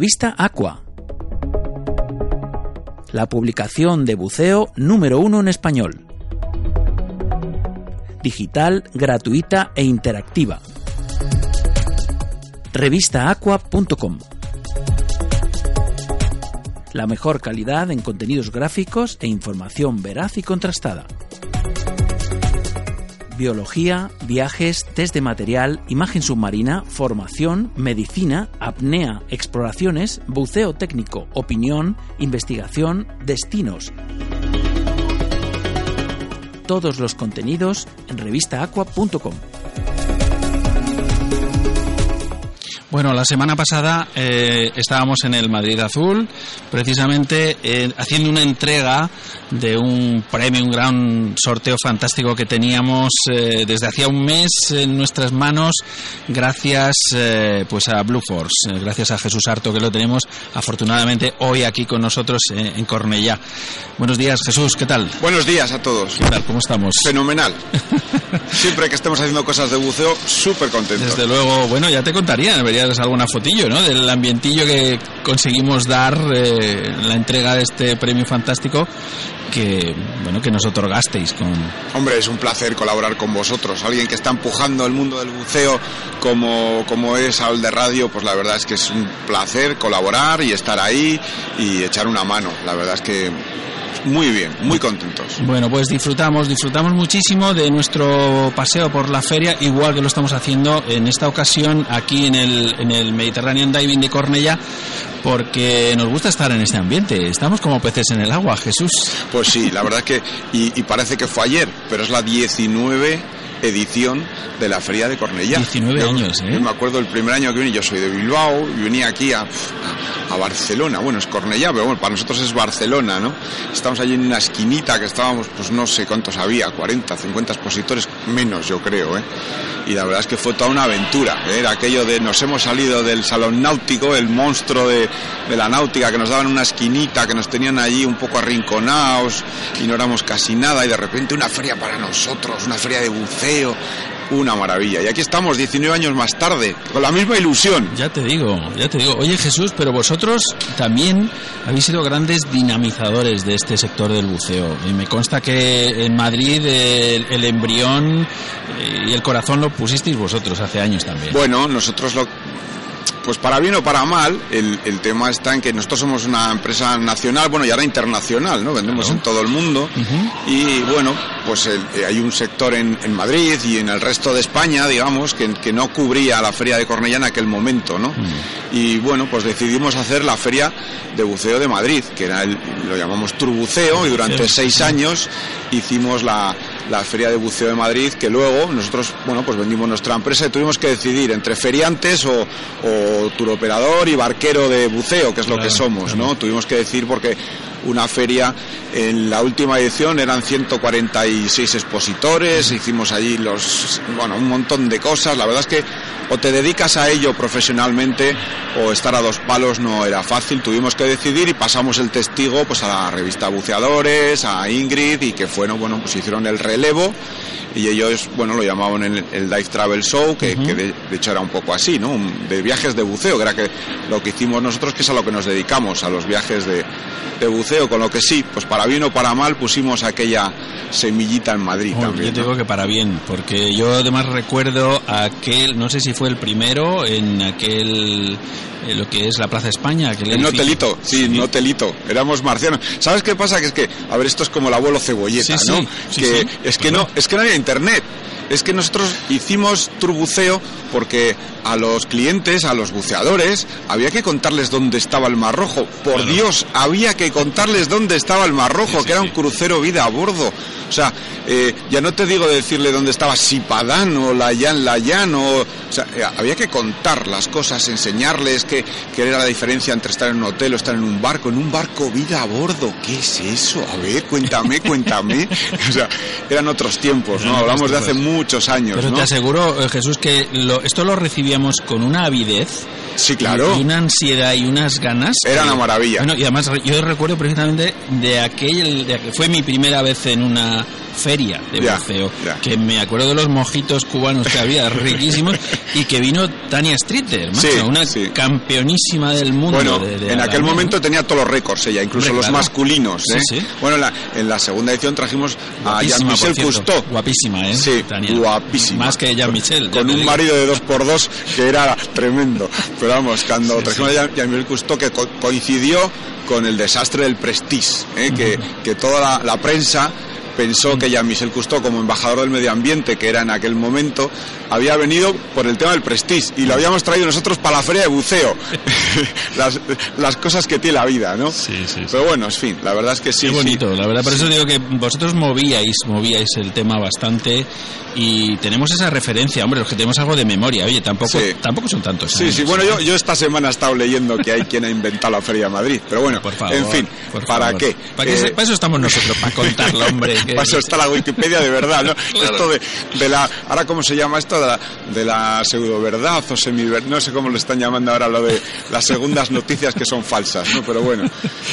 Revista Aqua. La publicación de buceo número uno en español. Digital, gratuita e interactiva. Revistaaqua.com. La mejor calidad en contenidos gráficos e información veraz y contrastada. Biología, viajes, test de material, imagen submarina, formación, medicina, apnea, exploraciones, buceo técnico, opinión, investigación, destinos. Todos los contenidos en revistaaqua.com. Bueno, la semana pasada eh, estábamos en el Madrid Azul, precisamente eh, haciendo una entrega de un premio, un gran sorteo fantástico que teníamos eh, desde hacía un mes en nuestras manos, gracias eh, pues a Blue Force, gracias a Jesús Harto que lo tenemos afortunadamente hoy aquí con nosotros en Cornellá. Buenos días, Jesús, ¿qué tal? Buenos días a todos. ¿Qué tal? ¿Cómo estamos? Fenomenal. Siempre que estemos haciendo cosas de buceo, súper contentos. Desde luego, bueno, ya te contaría, alguna fotillo, ¿no? Del ambientillo que conseguimos dar eh, la entrega de este premio fantástico que, bueno, que nos otorgasteis con... Hombre, es un placer colaborar con vosotros. Alguien que está empujando el mundo del buceo como, como es Al de Radio, pues la verdad es que es un placer colaborar y estar ahí y echar una mano. La verdad es que muy bien, muy contentos. Bueno, pues disfrutamos, disfrutamos muchísimo de nuestro paseo por la feria, igual que lo estamos haciendo en esta ocasión aquí en el, en el Mediterranean Diving de Cornella, porque nos gusta estar en este ambiente. Estamos como peces en el agua, Jesús. Pues sí, la verdad es que, y, y parece que fue ayer, pero es la 19 edición de la Feria de Cornellá. 19 Yo- años, ¿eh? Yo me acuerdo el primer año que vine, yo soy de Bilbao, y venía aquí a, a, Barcelona, bueno, es Cornellá, pero bueno, para nosotros es Barcelona, ¿no? Estamos allí en una esquinita que estábamos, pues no sé cuántos había, 40, 50 expositores, menos yo creo, ¿eh? Y la verdad es que fue toda una aventura, ¿eh? era aquello de nos hemos salido del salón náutico, el monstruo de, de la náutica que nos daban una esquinita, que nos tenían allí un poco arrinconados y no éramos casi nada y de repente una feria para nosotros, una feria de buceo, una maravilla. Y aquí estamos 19 años más tarde, con la misma ilusión. Ya te digo, ya te digo. Oye Jesús, pero vosotros también habéis sido grandes dinamizadores de este sector del buceo. Y me consta que en Madrid el, el embrión y el corazón lo pusisteis vosotros hace años también. Bueno, nosotros lo pues para bien o para mal, el, el tema está en que nosotros somos una empresa nacional, bueno, y ahora internacional, ¿no? Vendemos en todo el mundo. Y bueno, pues el- eh, hay un sector en, en Madrid y en el resto de España, digamos, que, que no cubría la feria de Cornellá en aquel momento, ¿no? Y bueno, pues decidimos hacer la feria de buceo de Madrid, que era el, lo llamamos Turbuceo, y durante seis años hicimos la, la feria de buceo de Madrid, que luego nosotros, bueno, pues vendimos nuestra empresa y tuvimos que decidir entre feriantes o, o turoperador y barquero de buceo, que es lo que somos, ¿no? Tuvimos que decir porque una feria en la última edición eran 146 expositores, hicimos allí los, bueno, un montón de cosas. La verdad es que o te dedicas a ello profesionalmente o estar a dos palos no era fácil. Tuvimos que decidir y pasamos el testigo pues a la revista Buceadores, a Ingrid y que fueron, bueno, pues hicieron el relevo y ellos, bueno, lo llamaban el, el Dive Travel Show, que, que de, de hecho era un poco así, ¿no? Un- De viajes de buceo, que era que lo que hicimos nosotros, que es a lo que nos dedicamos, a los viajes de, de buceo, con lo que sí, pues para bien o para mal pusimos aquella semillita en Madrid Bueno, también. yo te ¿no? digo que para bien, porque yo además recuerdo aquel, no sé si fue el primero, en aquel, eh, lo que es la Plaza España, aquel En hotelito, sí, en hotelito. Éramos marcianos. ¿Sabes qué pasa? Que es que, a ver, esto es como el abuelo cebolleta, Sí, sí, ¿no? sí, que sí, es que no, es que no había internet. Es que nosotros hicimos turbuceo porque a los clientes, a los buceadores, había que contarles dónde estaba el Mar Rojo. Por Claro. Dios, había que contarles dónde estaba el Mar Rojo, Sí, sí, que era un crucero vida a bordo. O sea, eh, ya no te digo de decirle dónde estaba Sipadán o Layan Layan o... O sea, eh, había que contar las cosas, enseñarles qué, qué era la diferencia entre estar en un hotel o estar en un barco. En un barco vida a bordo, ¿qué es eso? A ver, cuéntame, cuéntame. O sea, eran otros tiempos, ¿no? Hablamos de hace muchos años, Pero ¿no? te aseguro, eh, Jesús, que lo- esto lo recibíamos con una avidez. Sí, claro. Y una ansiedad y unas ganas. Era que- una maravilla. Bueno, y además yo recuerdo precisamente de aquel, de fue mi primera vez en una feria de Ya, buceo, que me acuerdo de los mojitos cubanos que había riquísimos y que vino Tania Streeter, Sí, una sí. campeonísima del mundo. Bueno, de- de en aquel momento ¿no? tenía todos los récords ella, incluso los claro. masculinos. ¿eh? sí. Bueno, en la, en la segunda edición trajimos a Guapísima, Jean-Michel por cierto. Cousteau. Guapísima, ¿eh? Sí, Tania. guapísima. Más que Jean-Michel. ya Con un digo. marido de dos por dos que era tremendo. Pero vamos, cuando trajimos a Jean-Michel Cousteau, que co- coincidió con el desastre del Prestige, ¿eh? que, que toda la, la prensa pensó que Jean-Michel Cousteau, como embajador del medio ambiente, que era en aquel momento, había venido por el tema del Prestige y lo habíamos traído nosotros para la feria de buceo. las, las cosas que tiene la vida, ¿no? Sí, sí, sí. Pero bueno, en fin, la verdad es que sí. Qué bonito, sí. la verdad. Por eso digo que vosotros movíais, movíais el tema bastante y tenemos esa referencia, hombre, los que tenemos algo de memoria. Oye, tampoco, tampoco son tantos. Sí, años, sí, bueno, ¿eh? yo, yo esta semana he estado leyendo que hay quien ha inventado la Feria de Madrid, pero bueno, Por favor, en fin, por ¿para favor. qué? ¿Para, Eh, se- para eso estamos nosotros, para contarlo, hombre. que- Para eso está la Wikipedia de verdad, ¿no? Claro. Esto de, de la, ahora cómo se llama esto de la, de la pseudo verdad o semi no sé cómo lo están llamando ahora lo de las segundas noticias que son falsas, ¿no? Pero bueno,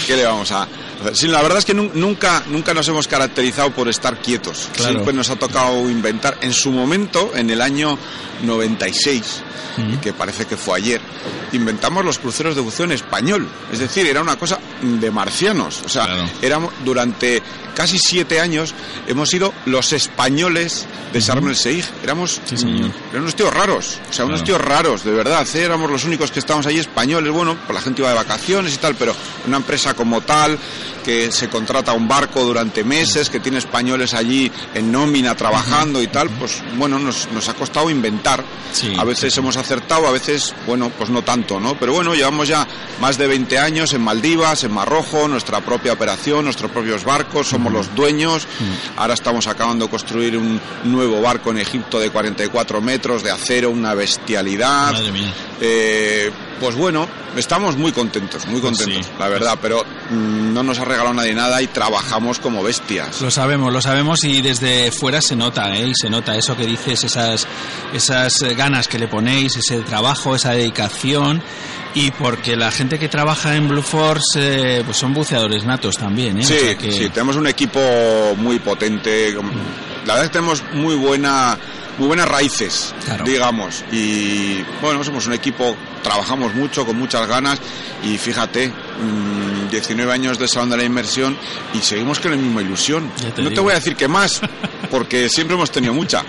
¿qué le vamos a hacer? Sí, la verdad es que nu- nunca, nunca nos hemos caracterizado por estar quietos. Claro. Siempre nos ha tocado inventar. En su momento, en el año 96, que parece que fue ayer, inventamos los cruceros de buceo en español. Es decir, era una cosa de marcianos. O sea, Claro. éramos durante casi siete años hemos sido los españoles de Sharm el Sheikh. Éramos, Sí, señor. mm, eran unos tíos raros, o sea, unos tíos raros, de verdad. ¿eh? Éramos los únicos que estábamos ahí españoles. Bueno, pues la gente iba de vacaciones y tal, pero una empresa como tal que se contrata un barco durante meses, que tiene españoles allí en nómina trabajando y tal, pues bueno, nos, nos ha costado inventar. Sí, a veces sí. hemos acertado, a veces, bueno, pues no tanto, ¿no? Pero bueno, llevamos ya más de 20 años en Maldivas, en Marrojo, nuestra propia operación, nuestros propios barcos, somos los dueños. Ahora estamos acabando de construir un nuevo barco en Egipto de 44 metros de acero, una bestialidad. Madre mía. Eh, pues bueno, estamos muy contentos, muy Pues contentos, sí. la verdad, pero mm, no nos ha regalado nadie nada y trabajamos como bestias. Lo sabemos, lo sabemos y desde fuera se nota, ¿eh? Y se nota eso que dices, esas, esas ganas que le ponéis, ese trabajo, esa dedicación y porque la gente que trabaja en Blue Force eh, pues son buceadores natos también, ¿eh? Sí, O sea que- sí, tenemos un equipo muy potente. La verdad es que tenemos muy buena, muy buenas raíces, Claro. digamos. Y bueno, somos un equipo, trabajamos mucho, con muchas ganas. Y fíjate, 19 años de Salón de la Inmersión y seguimos con la misma ilusión. Te no te digo. voy a decir que más, porque siempre hemos tenido mucha.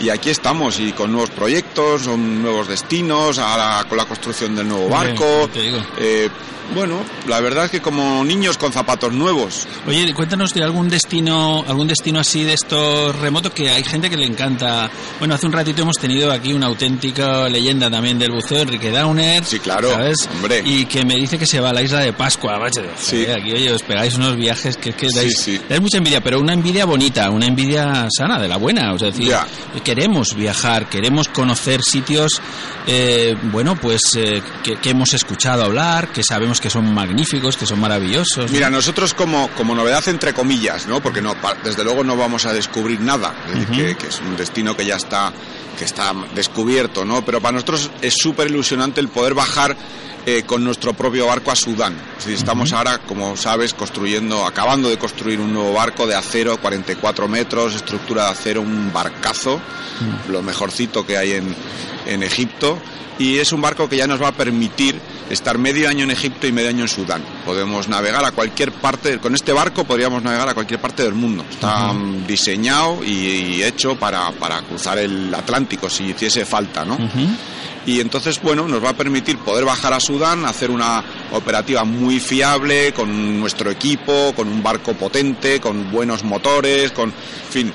Y aquí estamos, y con nuevos proyectos, con nuevos destinos, ahora con la construcción del nuevo barco. te digo. Eh, bueno, la verdad es que como niños con zapatos nuevos. Oye, cuéntanos de algún destino, algún destino así de estos remotos que hay gente que le encanta. Bueno, hace un ratito hemos tenido aquí una auténtica leyenda también del buceo, Enrique Downer. Sí, claro, ¿sabes? hombre. Y que me dice que se va a la isla de Pascua, macho. Sí. Joder, Aquí, oye, os pegáis unos viajes que, que Sí, dais, sí. dais mucha envidia, pero una envidia bonita, una envidia sana, de la buena. O sea, es decir, queremos viajar, queremos conocer sitios, eh, bueno, pues eh, que, que hemos escuchado hablar, que sabemos que son magníficos, que son maravillosos. Mira, nosotros como, como novedad entre comillas, ¿no? Porque no, desde luego no vamos a descubrir nada, es decir, que, que es un destino que ya está, que está descubierto, ¿no? Pero para nosotros es súper ilusionante el poder bajar eh, con nuestro propio barco a Sudán. Es decir, estamos ahora, como sabes, construyendo, acabando de construir un nuevo barco de acero, 44 metros, estructura de acero, un barcazo, lo mejorcito que hay en, en Egipto. Y es un barco que ya nos va a permitir estar medio año en Egipto y medio año en Sudán. Podemos navegar a cualquier parte, con este barco podríamos navegar a cualquier parte del mundo. Está mm, diseñado y, y hecho para, para cruzar el Atlántico si hiciese falta, ¿no? Y entonces, bueno, nos va a permitir poder bajar a Sudán, hacer una operativa muy fiable, con nuestro equipo, con un barco potente, con buenos motores, con, en fin,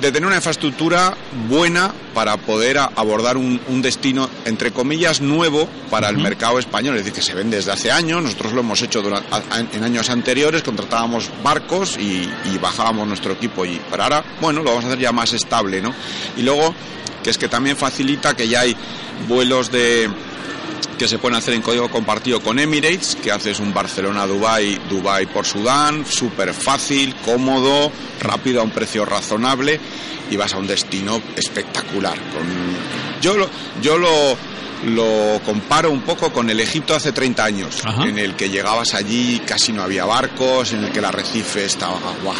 de tener una infraestructura buena para poder abordar un, un destino, entre comillas, nuevo para el mercado español. Es decir, que se vende desde hace años, nosotros lo hemos hecho durante, en años anteriores, contratábamos barcos y, y bajábamos nuestro equipo. Y, pero ahora, bueno, lo vamos a hacer ya más estable, ¿no? Y luego, que es que también facilita que ya hay vuelos de que se pueden hacer en código compartido con Emirates, que haces un Barcelona-Dubai, Dubai por Sudán, súper fácil, cómodo, rápido a un precio razonable y vas a un destino espectacular. Con... Yo, lo, yo lo, lo comparo un poco con el Egipto hace 30 años, Ajá. en el que llegabas allí, casi no había barcos, en el que el arrecife estaba, guau,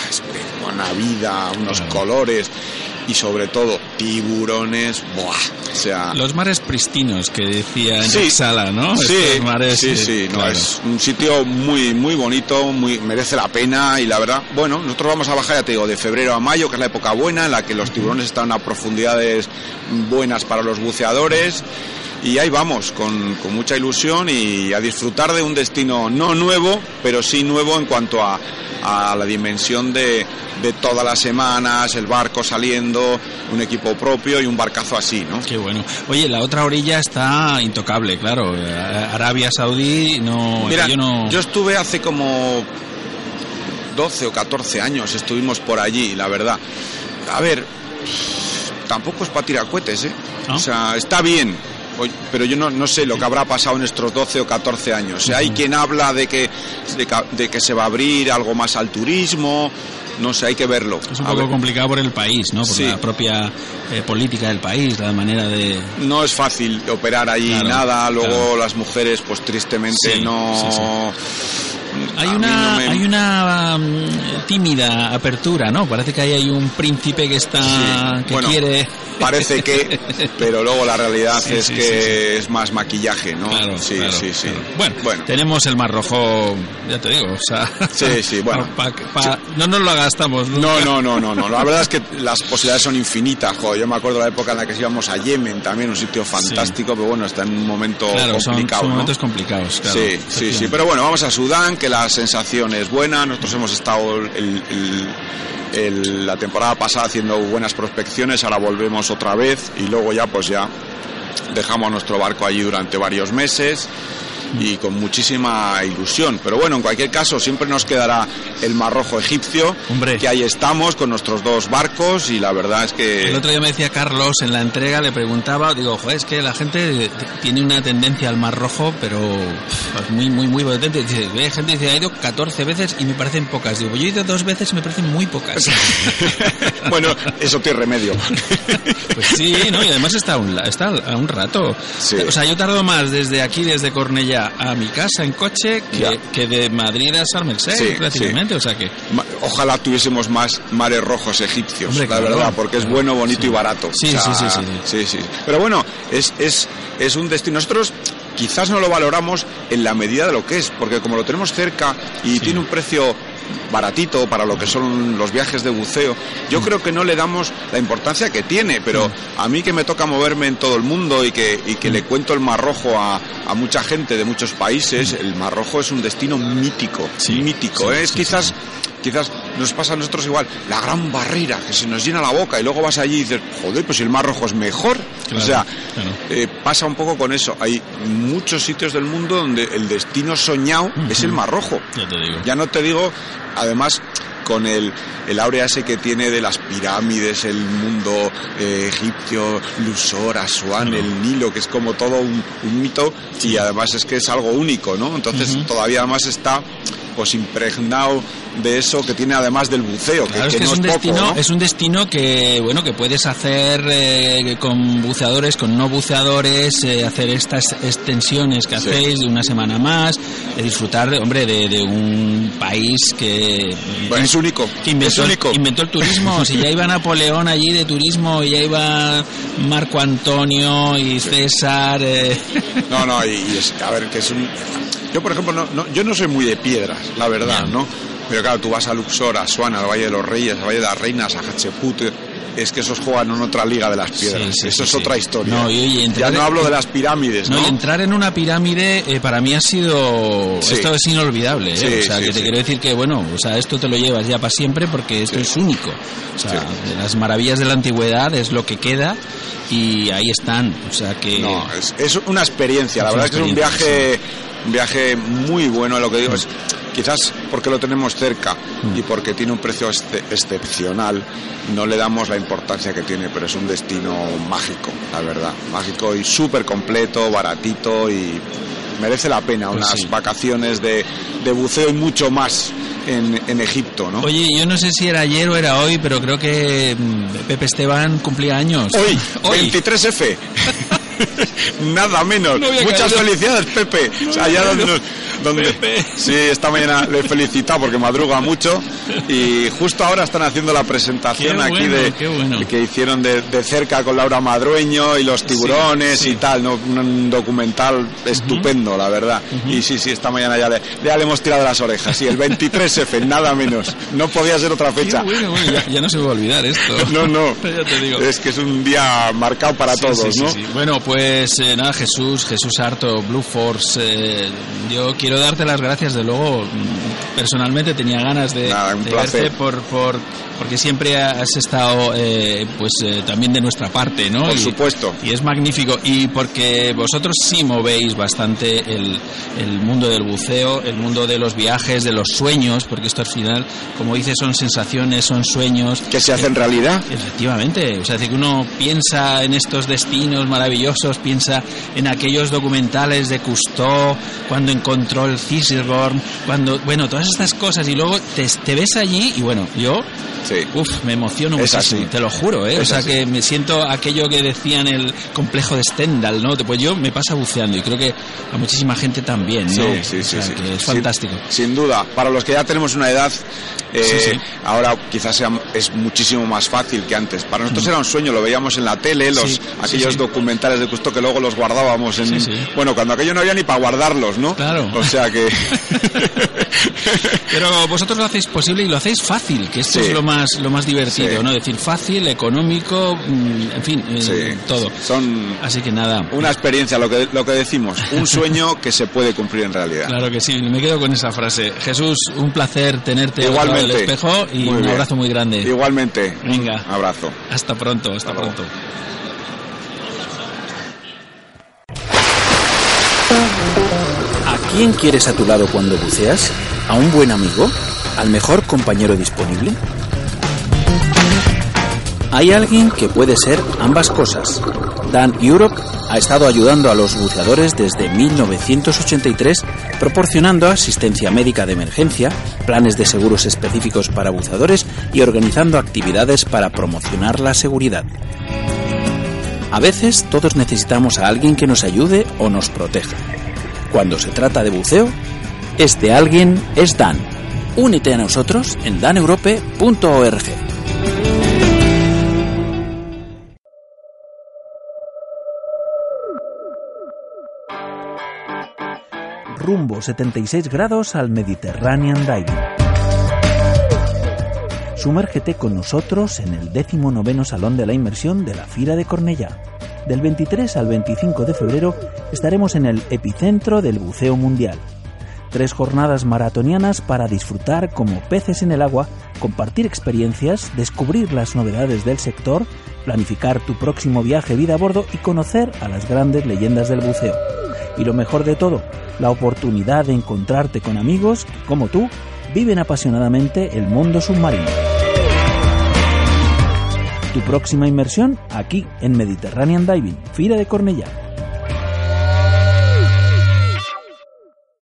una vida, unos colores y sobre todo tiburones, buah, o sea... Los mares pristinos que decía Sí. Enrique Sala, ¿no? Sí, Estos mares, sí, sí, no, claro. es un sitio muy, muy bonito, muy, merece la pena y la verdad, bueno, nosotros vamos a bajar, ya te digo, de febrero a mayo, que es la época buena, en la que los tiburones están a profundidades buenas para los buceadores y ahí vamos, con, con mucha ilusión y a disfrutar de un destino no nuevo, pero sí nuevo en cuanto a, a la dimensión de, de todas las semanas, el barco saliendo, un equipo propio y un barcazo así, ¿no? Qué bueno. Oye, la otra orilla está intocable, claro. Arabia Saudí no... Mira, yo no... yo estuve hace como 12 o 14 años, estuvimos por allí, la verdad. A ver, tampoco es para tirar cohetes, ¿eh? ¿No? O sea, está bien, pero yo no, no sé lo que habrá pasado en estos 12 o 14 años. Hay quien habla de que, de, que se va a abrir algo más al turismo, no sé, hay que verlo. Es un poco ver. complicado por el país, ¿no? Por Sí. la propia eh, política del país, la manera de... no es fácil operar allí Claro, nada, luego claro. las mujeres pues tristemente Sí, no... sí. Hay una, no me- hay una mm, tímida apertura, ¿no? Parece que ahí hay un príncipe que está, Sí, que bueno, quiere... Parece que, pero luego la realidad Sí, es sí, que es más maquillaje, ¿no? Claro, sí, claro, sí, sí. claro. Bueno, bueno. tenemos el Mar Rojo, ya te digo, o sea... Sí, sí, bueno. pa- pa- No nos lo gastamos No, nunca. no, no, no, no. La verdad es que las posibilidades son infinitas. Joder, yo me acuerdo de la época en la que íbamos a Yemen también, un sitio fantástico, pero bueno, está en un momento Claro, son, complicado, son ¿no? momentos complicados, claro. sí, sí, sí. Pero bueno, vamos a Sudán, que la sensación es buena. Nosotros hemos estado el- el- el- la temporada pasada haciendo buenas prospecciones, ahora volvemos otra vez y luego ya, pues ya dejamos nuestro barco allí durante varios meses y con muchísima ilusión. Pero bueno, en cualquier caso, siempre nos quedará el Mar Rojo egipcio, Hombre. que ahí estamos con nuestros dos barcos y la verdad es que... El otro día me decía Carlos en la entrega, le preguntaba, digo, joder, es que la gente tiene una tendencia al mar rojo, pero pues, muy, muy, muy potente. Dice, hay gente que dice, ha ido 14 veces y me parecen pocas. Digo, yo he ido dos veces y me parecen muy pocas. bueno, eso tiene remedio. Pues sí, ¿no? Y además está a un, está a un rato. Sí. O sea, yo tardo más desde aquí, desde Cornellá, a mi casa en coche, que, de Madrid a el Sheikh, Sí, prácticamente. O sea que... Ojalá tuviésemos más mares rojos egipcios, Hombre, la claro. verdad, porque es bueno, bonito Sí. y barato. Sí, sí, sí, sí. sí, sí. Pero bueno, es, es, es un destino. Nosotros quizás no lo valoramos en la medida de lo que es, porque como lo tenemos cerca y tiene un precio baratito para lo que son los viajes de buceo, yo creo que no le damos la importancia que tiene, pero a mí que me toca moverme en todo el mundo y que, y que le cuento el Mar Rojo a, a mucha gente de muchos países, el Mar Rojo es un destino mítico, mítico, sí, ¿eh? es sí, quizás quizás nos pasa a nosotros igual, la gran barrera que se nos llena la boca y luego vas allí y dices, joder, pues el Mar Rojo es mejor. Claro, o sea, claro. eh, pasa un poco con eso. Hay muchos sitios del mundo donde el destino soñado es el Mar Rojo. Ya te digo. Ya no te digo, además, con el, el áurea ese que tiene de las pirámides, el mundo eh, egipcio, Lusor, Asuán, el Nilo, que es como todo un, un mito y además es que es algo único, ¿no? Entonces todavía además está pues impregnado de eso que tiene además del buceo, que, es que que no es un es poco, destino, ¿no? es un destino que bueno que puedes hacer eh, con buceadores, con no buceadores, eh, hacer estas extensiones que Sí. hacéis de una semana más, de disfrutar, de, hombre, de, de un país que Bueno, es único, que inventó, es único. inventó el turismo. si ya iba Napoleón allí de turismo, y ya iba Marco Antonio y César. eh, No, no, y, y es, a ver, que es un... Yo, por ejemplo, no, no- yo no soy muy de piedras, la verdad. ¿no? Pero claro, tú vas a Luxor, a Suana, al Valle de los Reyes, al Valle de las Reinas, a Hatshepsut, es que esos juegan en otra liga de las piedras. Sí, sí, Eso sí, es otra historia. No, y oye, ya no hablo de las pirámides, No, ¿no? y entrar en una pirámide eh, para mí ha sido esto es inolvidable, ¿eh? O sea, que te quiero decir que bueno, o sea, esto te lo llevas ya para siempre porque esto es único. O sea, de las maravillas de la antigüedad es lo que queda y ahí están, o sea que No, es, es una experiencia. La Es verdad es que es un viaje, un viaje muy bueno. Lo que digo es, quizás porque lo tenemos cerca Mm. y porque tiene un precio exce- excepcional, no le damos la importancia que tiene, pero es un destino mágico, la verdad. Mágico y súper completo, baratito y merece la pena Pues unas sí. vacaciones de, de buceo y mucho más en, en Egipto, ¿no? Oye, yo no sé si era ayer o era hoy, pero creo que mm, Pepe Esteban cumplía años. Hoy, hoy. 23F. Nada menos. No Muchas caído. felicidades, Pepe. O sea, allá donde, nos- donde- Pepe. Sí, esta mañana le he felicitado porque madruga mucho y justo ahora están haciendo la presentación Qué aquí bueno, de qué bueno. que hicieron de, de cerca con Laura Madrueño y los tiburones sí. y tal, ¿no? un documental estupendo, la verdad. Y sí, sí, esta mañana ya le, ya le hemos tirado las orejas. Sí, el 23F, nada menos. No podía ser otra Qué fecha. bueno, bueno, ya, ya no se me va a olvidar esto. No, no. ya te digo. Es que es un día marcado para Sí, todos, sí, sí, ¿no? sí. Bueno, pues eh, nada, Jesús, Jesús Harto, Blue Force, eh, yo quiero darte las gracias, de luego, personalmente tenía ganas de, Nada, de verte por, por, porque siempre has estado eh, pues eh, también de nuestra parte, ¿no? Por Y- supuesto. Y es magnífico, y porque vosotros sí movéis bastante el, el mundo del buceo, el mundo de los viajes, de los sueños, porque esto al final, como dices, son sensaciones, son sueños, Que se hace en realidad. Efectivamente, o sea, que uno piensa en estos destinos maravillosos, piensa en aquellos documentales de Cousteau, cuando encontró el Ciselgorm, cuando, bueno, todas estas cosas, y luego te, te ves allí, y bueno, yo, Sí. me emociono Es muchísimo, así. te lo juro, ¿eh? o sea, así. que me siento aquello que decían el complejo de Stendhal, ¿no? Pues yo me pasa buceando, y creo que a muchísima gente también, ¿no? Sí, sí, O sea, sí. que es fantástico. Sin, duda. Para los que ya tenemos una edad, eh, ahora quizás sea, es muchísimo más fácil que antes. Para nosotros era un sueño, lo veíamos en la tele, los. Sí, aquellos sí, documentales de Cousteau que luego los guardábamos en... Bueno, cuando aquello no había ni para guardarlos, ¿no? Claro. O sea que... Pero vosotros lo hacéis posible y lo hacéis fácil, que esto es lo más lo más divertido. ¿no? decir fácil, económico, mm, en fin, eh, todo. Son Así que nada. una experiencia, lo que, lo que decimos, un sueño que se puede cumplir en realidad. Claro que sí, me quedo con esa frase. Jesús, un placer tenerte al lado del Igualmente. espejo y un abrazo muy grande. Igualmente. Venga. Un abrazo. Hasta pronto, hasta Hasta pronto. ¿A quién quieres a tu lado cuando buceas? ¿A un buen amigo? ¿Al mejor compañero disponible? Hay alguien que puede ser ambas cosas. Dan Europe ha estado ayudando a los buceadores desde 1983, proporcionando asistencia médica de emergencia, planes de seguros específicos para buceadores y organizando actividades para promocionar la seguridad. A veces todos necesitamos a alguien que nos ayude o nos proteja. Cuando se trata de buceo, este alguien es Dan. Únete a nosotros en daneurope.org. rumbo 76 grados al Mediterranean Diving. Sumérgete con nosotros en el 19 Salón de la Inmersión de la Fira de Cornellá. Del 23 al 25 de febrero estaremos en el epicentro del buceo mundial. Tres jornadas maratonianas para disfrutar como peces en el agua, compartir experiencias, descubrir las novedades del sector, planificar tu próximo viaje vida a bordo y conocer a las grandes leyendas del buceo. Y lo mejor de todo, la oportunidad de encontrarte con amigos que, como tú, viven apasionadamente el mundo submarino. Tu próxima inmersión aquí en Mediterranean Diving, Fira de Cornellá.